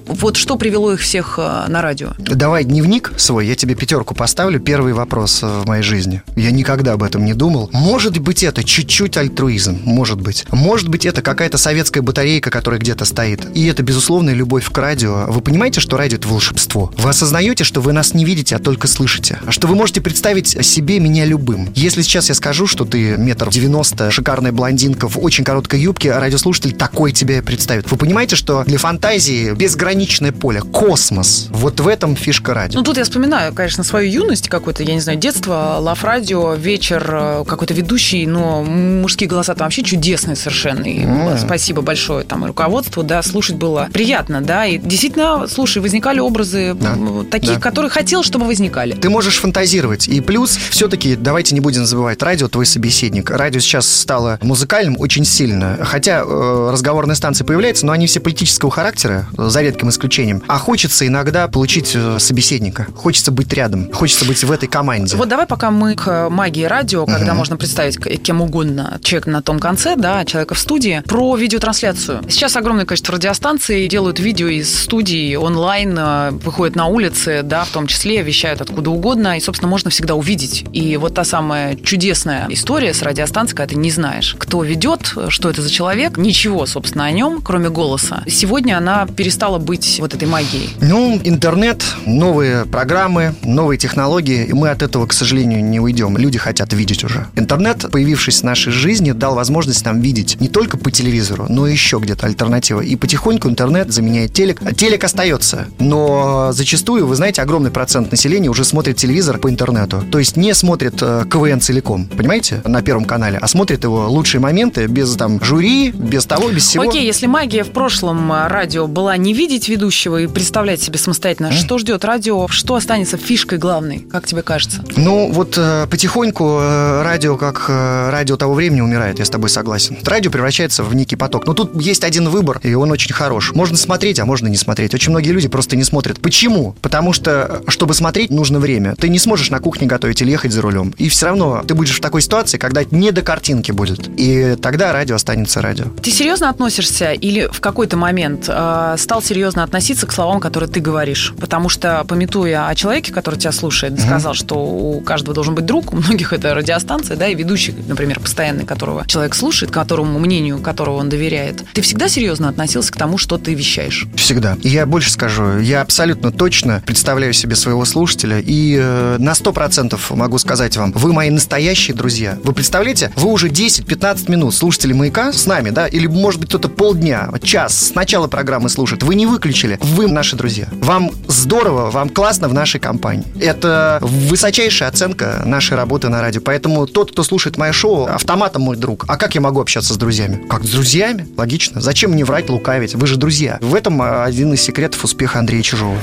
вот что привело их всех э, на радио. Давай дневник свой, я тебе пятерку поставлю. Первый вопрос э, в моей жизни. Я никогда об этом не думал. Может быть, это чуть-чуть альтруизм. Может быть. Может быть, это какая-то советская батарейка, которая где-то стоит. И это, безусловная любовь к радио. Вы понимаете, что радио — это волшебство? Во. Вы осознаете, что вы нас не видите, а только слышите? А что вы можете представить себе меня любым? Если сейчас я скажу, что ты метр девяносто, шикарная блондинка в очень короткой юбке, а радиослушатель такой тебя представит. Вы понимаете, что для фантазии безграничное поле, космос. Вот в этом фишка радио. Ну, тут я вспоминаю, конечно, свою юность какую-то, я не знаю, детство, лав радио, вечер, э, какой-то ведущий, но мужские голоса там вообще чудесные совершенно. И М. спасибо большое там и руководству, да, слушать было приятно, да, и действительно, слушай, возникали образы Да. м, такие, Да. которые хотел, чтобы возникали. Ты можешь фантазировать. И плюс, все-таки, давайте не будем забывать, радио твой собеседник. Радио сейчас стало музыкальным очень сильно. Хотя э, разговорные станции появляются, но они все политического характера, за редким исключением. А хочется иногда получить э, собеседника. Хочется быть рядом. Хочется быть в этой команде. Вот давай пока мы к магии радио, когда Мгм. можно представить кем угодно человек на том конце, да, человека в студии, про видеотрансляцию. Сейчас огромное количество радиостанций делают видео из студии онлайн, э, выходят на улицы, да, в том числе вещают откуда угодно, и, собственно, можно всегда увидеть. И вот та самая чудесная история с радиостанцией, когда ты не знаешь, кто ведет, что это за человек, ничего, собственно, о нем, кроме голоса. Сегодня она перестала быть вот этой магией. Ну, интернет, новые программы, новые технологии, и мы от этого, к сожалению, не уйдем. Люди хотят видеть уже. Интернет, появившись в нашей жизни, дал возможность нам видеть не только по телевизору, но еще где-то альтернатива. И потихоньку интернет заменяет телек. А Телек остается, но зачастую, вы знаете, огромный процент населения уже смотрит телевизор по интернету. То есть не смотрит э, КВН целиком, понимаете, на Первом канале, а смотрит его лучшие моменты без там жюри, без того, без всего. Окей, если магия в прошлом а, радио была не видеть ведущего и представлять себе самостоятельно, что ждет радио, что останется фишкой главной, как тебе кажется? Ну, вот э, потихоньку э, радио, как э, радио того времени, умирает, я с тобой согласен. Радио превращается в некий поток. Но тут есть один выбор, и он очень хорош. Можно смотреть, а можно не смотреть. Очень многие люди просто не смотрят. Почему? Потому что, чтобы смотреть, нужно время. Ты не сможешь на кухне готовить или ехать за рулем. И все равно ты будешь в такой ситуации, когда не до картинки будет. И тогда радио останется радио. Ты серьезно относишься или в какой-то момент э, стал серьезно относиться к словам, которые ты говоришь? Потому что, пометуя о человеке, который тебя слушает, ты сказал, что у каждого должен быть друг, у многих это радиостанция, да, и ведущий, например, постоянный, которого человек слушает, которому мнению которого он доверяет. Ты всегда серьезно относился к тому, что ты вещаешь? Всегда. И я больше скажу, я абсолютно точно представляю себе своего слушателя и э, на 100% могу сказать вам, вы мои настоящие друзья. Вы представляете, вы уже 10-15 минут слушатели «Маяка» с нами, да, или может быть кто-то полдня, час с начала программы слушает, вы не выключили, вы наши друзья. Вам здорово, вам классно в нашей компании. Это высочайшая оценка нашей работы на радио. Поэтому тот, кто слушает мое шоу, автоматом мой друг. А как я могу общаться с друзьями? Как с друзьями? Логично. Зачем мне врать, лукавить? Вы же друзья. В этом а, один из секретов успеха Андрея Чижова.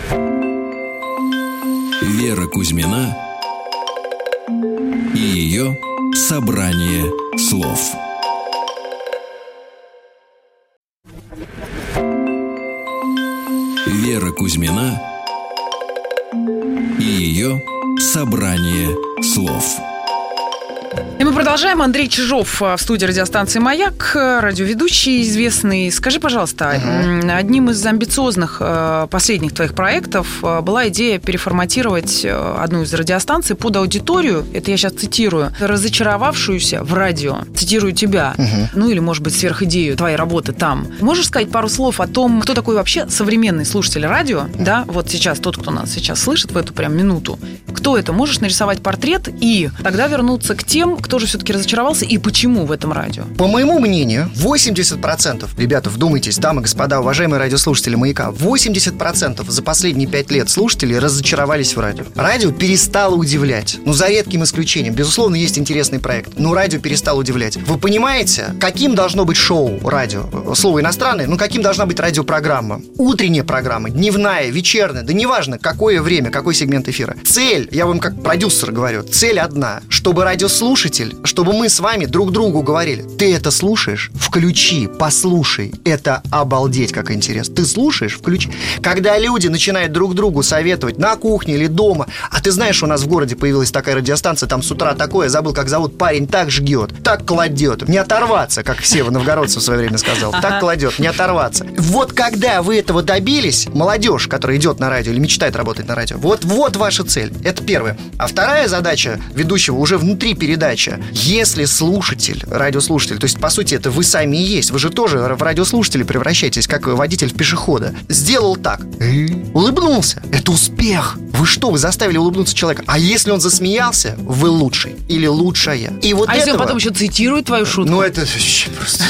Вера Кузьмина и ее собрание слов. Вера Кузьмина и ее собрание слов. И мы продолжаем. Андрей Чижов э, в студии радиостанции «Маяк», э, радиоведущий известный. Скажи, пожалуйста, м, одним из амбициозных э, последних твоих проектов э, была идея переформатировать одну из радиостанций под аудиторию, это я сейчас цитирую, разочаровавшуюся в радио. Цитирую тебя. Ну или, может быть, сверхидею твоей работы там. Можешь сказать пару слов о том, кто такой вообще современный слушатель радио? Да, вот сейчас тот, кто нас сейчас слышит в эту прям минуту. Кто это? Можешь нарисовать портрет и тогда вернуться к тем, кто же все-таки разочаровался и почему в этом радио? По моему мнению, 80%, ребята, вдумайтесь, дамы и господа, уважаемые радиослушатели «Маяка», 80% за последние 5 лет слушателей разочаровались в радио. Радио перестало удивлять. Ну, за редким исключением. Безусловно, есть интересный проект, но радио перестало удивлять. Вы понимаете, каким должно быть шоу радио? Слово иностранное, ну, каким должна быть радиопрограмма? Утренняя программа, дневная, вечерняя, да неважно, какое время, какой сегмент эфира. Цель, я вам как продюсер говорю, цель одна, чтобы радиослушатель, чтобы мы с вами друг другу говорили, ты это слушаешь? Включи, послушай. Это обалдеть, как интересно. Ты слушаешь? Включи. Когда люди начинают друг другу советовать на кухне или дома, а ты знаешь, у нас в городе появилась такая радиостанция, там с утра такое, забыл, как зовут, парень так жгет, так кладет, не оторваться, как все в новгородцев в свое время сказал, так кладет, не оторваться. Вот когда вы этого добились, молодежь, которая идет на радио или мечтает работать на радио, вот, вот ваша цель. Это первое. А вторая задача ведущего уже внутри передачи следующее. Если слушатель, радиослушатель, то есть, по сути, это вы сами и есть, вы же тоже в радиослушатели превращаетесь, как водитель в пешехода, сделал так, улыбнулся, это успех. Вы что, вы заставили улыбнуться человека? А если он засмеялся, вы лучший или лучшая. И вот а этого... если он потом еще цитирует твою шутку? Ну, это вообще просто...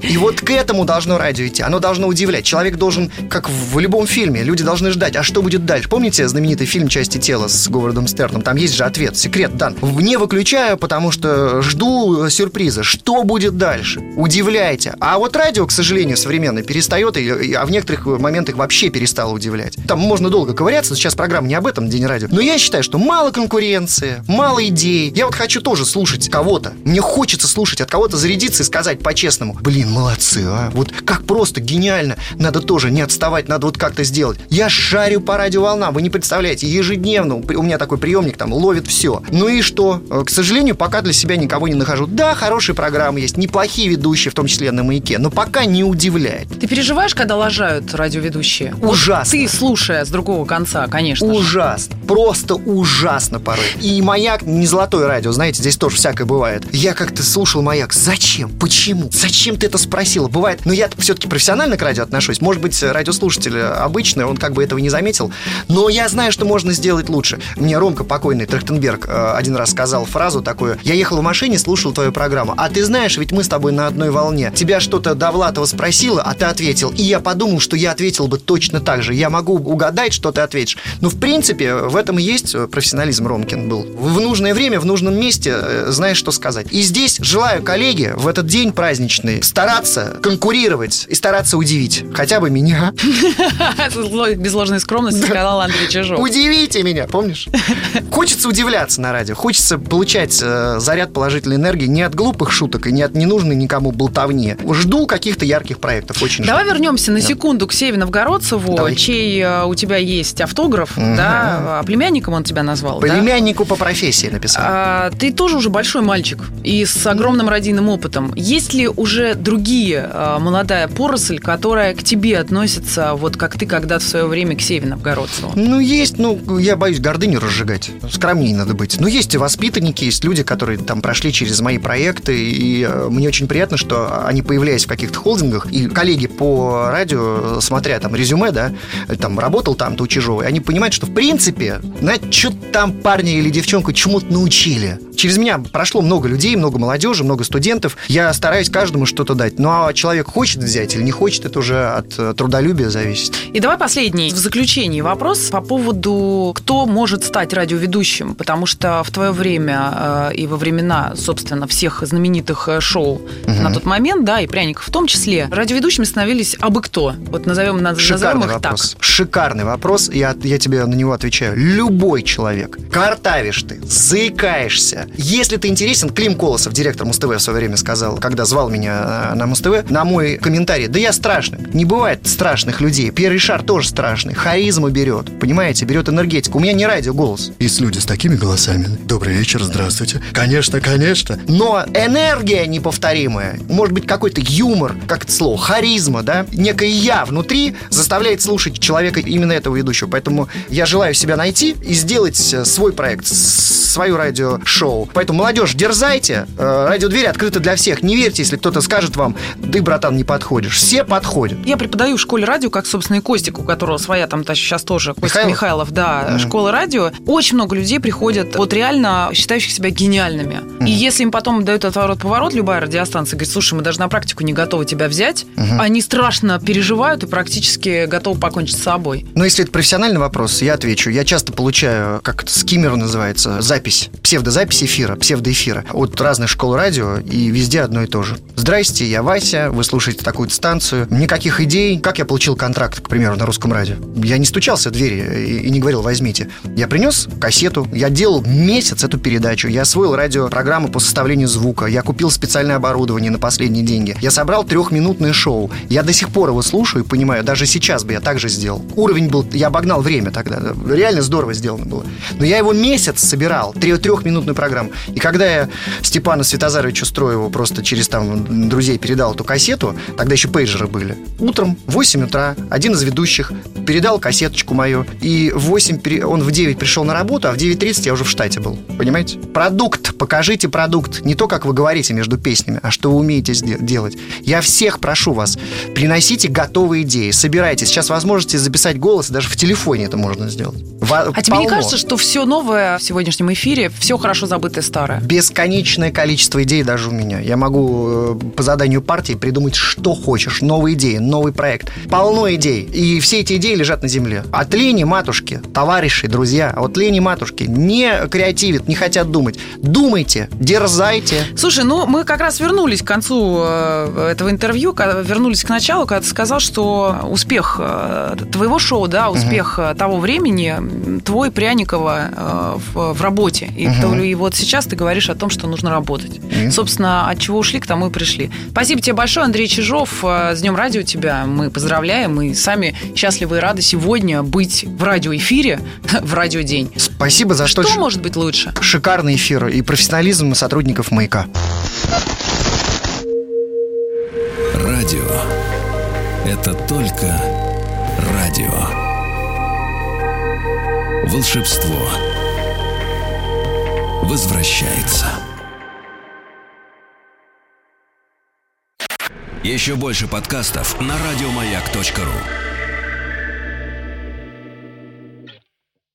И вот к этому должно радио идти. Оно должно удивлять. Человек должен, как в любом фильме, люди должны ждать, а что будет дальше? Помните знаменитый фильм «Части тела» с Говардом Стерном? Там есть же ответ, секрет дан. Не выключаю, потому что жду сюрприза. Что будет дальше? Удивляйте. А вот радио, к сожалению, современное перестает, а в некоторых моментах вообще перестало удивлять. Там можно долго ковыряться, сейчас программа не об этом, День радио. Но я считаю, что мало конкуренции, мало идей. Я вот хочу тоже слушать кого-то. Мне хочется слушать от кого-то зарядиться и сказать по-честному, блин, молодцы, а. Вот как просто гениально. Надо тоже не отставать, надо вот как-то сделать. Я шарю по радиоволнам, вы не представляете, ежедневно у меня такой приемник там ловит все. Ну и что? Э, к сожалению, пока для себя никого не нахожу. Да, хорошие программы есть, неплохие ведущие, в том числе на маяке, но пока не удивляет. Ты переживаешь, когда лажают радиоведущие? Ужасно. Вот ты, слушая с другого конца, конечно. Ужасно. Же. Просто ужасно порой. И маяк не золотое радио, знаете, здесь тоже всякое бывает. Я как-то слушал маяк. Зачем? Почему? Зачем ты это спросила? Бывает. Но я все-таки профессионально к радио отношусь. Может быть, радиослушатель обычный, он как бы этого не заметил. Но я знаю, что можно сделать лучше. Мне Ромка покойный Трахтенберг э, один раз сказал фразу такую. Я ехал в машине, слушал твою программу. А ты знаешь, ведь мы с тобой на одной волне. Тебя что-то Довлатова спросила, а ты ответил. И я подумал, что я ответил бы точно так же. Я могу угадать, что ты ответишь. Но в принципе в этом и есть профессионализм Ромкин был. В нужное время, в нужном месте э, знаешь, что сказать. И здесь желаю коллеге в этот день праздничный стараться конкурировать и стараться удивить. Хотя бы меня. Без ложной скромности сказал Андрей Чижов. Удивите меня, помнишь? Хочется удивляться на радио. Хочется получать э, заряд положительной энергии не от глупых шуток и не от ненужной никому болтовни. Жду каких-то ярких проектов. Очень Давай жду. вернемся на секунду к Севе Новгородцеву, Давай. чей э, у тебя есть автограф, угу. да, а племянником он тебя назвал, Племяннику да? по профессии написал. А, ты тоже уже большой мальчик и с огромным родийным опытом. Есть ли уже другие а, молодая поросль, которая к тебе относится, вот как ты когда-то в свое время к Севе Новгородцеву? Ну, есть, ну, я боюсь гордыню разжигать. Скромнее надо быть. Но есть и воспитанники, есть люди, которые там прошли через мои проекты, и э, мне очень приятно, что они, появляясь в каких-то холдингах, и коллеги по радио, смотря там резюме, да, там работал там-то у Чижова, они понимают, что в принципе, знаете, что там парня или девчонку чему-то научили. Через меня прошло много людей, много молодежи, много студентов. Я стараюсь каждому что-то дать. Ну, а человек хочет взять или не хочет, это уже от э, трудолюбия зависит. И давай последний в заключении вопрос по поводу, кто может стать радиоведущим, потому что в твое время э, и во времена, собственно, всех знаменитых э, шоу угу. на тот момент, да, и пряников в том числе, радиоведущими становились абы кто. Вот назовем, назовем их вопрос. так. Шикарный вопрос, я, я тебе на него отвечаю. Любой человек. Картавишь ты, заикаешься. Если ты интересен, Клим Колосов, директор Муз-ТВ в свое время сказал, когда звал меня э, на Муз-ТВ, на мой комментарий, да я страшный. Не бывает страшных людей. Первый шар тоже страшный. Харизму берет, понимаете, берет энергетику. У меня не радио голос. Есть люди с такими голосами. Добрый вечер, здравствуйте. Конечно, конечно. Но энергия неповторимая, может быть, какой-то юмор, как это слово, харизма, да, некое я внутри заставляет слушать человека именно этого ведущего. Поэтому я желаю себя найти и сделать э, свой проект, свое радиошоу. Поэтому, молодежь, дерзайте. Э, радиодвери открыты для всех. Не верьте, если кто-то скажет вам, ты, братан, не подходишь. Все подходят. Я преподаю в школе радио, как, собственно, и Костик, у которого своя там сейчас тоже, Костик Михайлов, Михайлов да, mm. школа радио. Очень много людей приходят, вот реально считающих себя гениальными. Mm. И если им потом дают отворот-поворот, любая радиостанция говорит, слушай, мы даже на практику не готовы тебя взять, mm-hmm. они страшно переживают и практически готовы покончить с собой. Но если это профессиональный вопрос, я отвечу. Я часто получаю, как это, скиммер называется, запись, псевдозапись эфира, псевдоэфира от разных школ радио, и везде одно и то же. Здрасте, я Вася, вы слушаете такую станцию. Никаких идей. Как я получил контракт, к примеру, на русском радио? Я не стучался в двери и, и не говорил, возьмите. Я принес кассету, я делал месяц эту передачу, я освоил радиопрограмму по составлению звука, я купил специальное оборудование на последние деньги, я собрал трехминутное шоу. Я до сих пор его слушаю и понимаю, даже сейчас бы я так же сделал. Уровень был, я обогнал время тогда, реально здорово сделано было. Но я его месяц собирал, трехминутную программу. И когда я Степану Светозаровичу Строеву просто через там друзей передал эту кассету, тогда еще пейджеры были, утром в 8 утра один из ведущих передал кассеточку мою, и в 8, он в 9 пришел на работу, а в 9.30 я уже в штате был. Понимаете? Продукт продукт, покажите продукт. Не то, как вы говорите между песнями, а что вы умеете делать. Я всех прошу вас, приносите готовые идеи, собирайте. Сейчас возможности записать голос, даже в телефоне это можно сделать. Во- а тебе не кажется, что все новое в сегодняшнем эфире, все хорошо забытое старое? Бесконечное количество идей даже у меня. Я могу э, по заданию партии придумать, что хочешь. Новые идеи, новый проект. Полно идей. И все эти идеи лежат на земле. От лени матушки, товарищи, друзья, от лени матушки не креативит, не хотят думать. Думайте, дерзайте. Слушай, ну мы как раз вернулись к концу э, этого интервью, вернулись к началу, когда ты сказал, что успех э, твоего шоу, да, успех угу. того времени, твой Пряникова в, в работе. И, угу. и вот сейчас ты говоришь о том, что нужно работать. Угу. Собственно, от чего ушли, к тому и пришли. Спасибо тебе большое, Андрей Чижов. С Днем радио тебя мы поздравляем. Мы сами счастливы и рады сегодня быть в радиоэфире, в радиодень. Спасибо за что. Что может быть лучше? Шикарный эфир и профессионализм сотрудников «Маяка». Радио – это только радио. Волшебство возвращается. Еще больше подкастов на радиомаяк.ру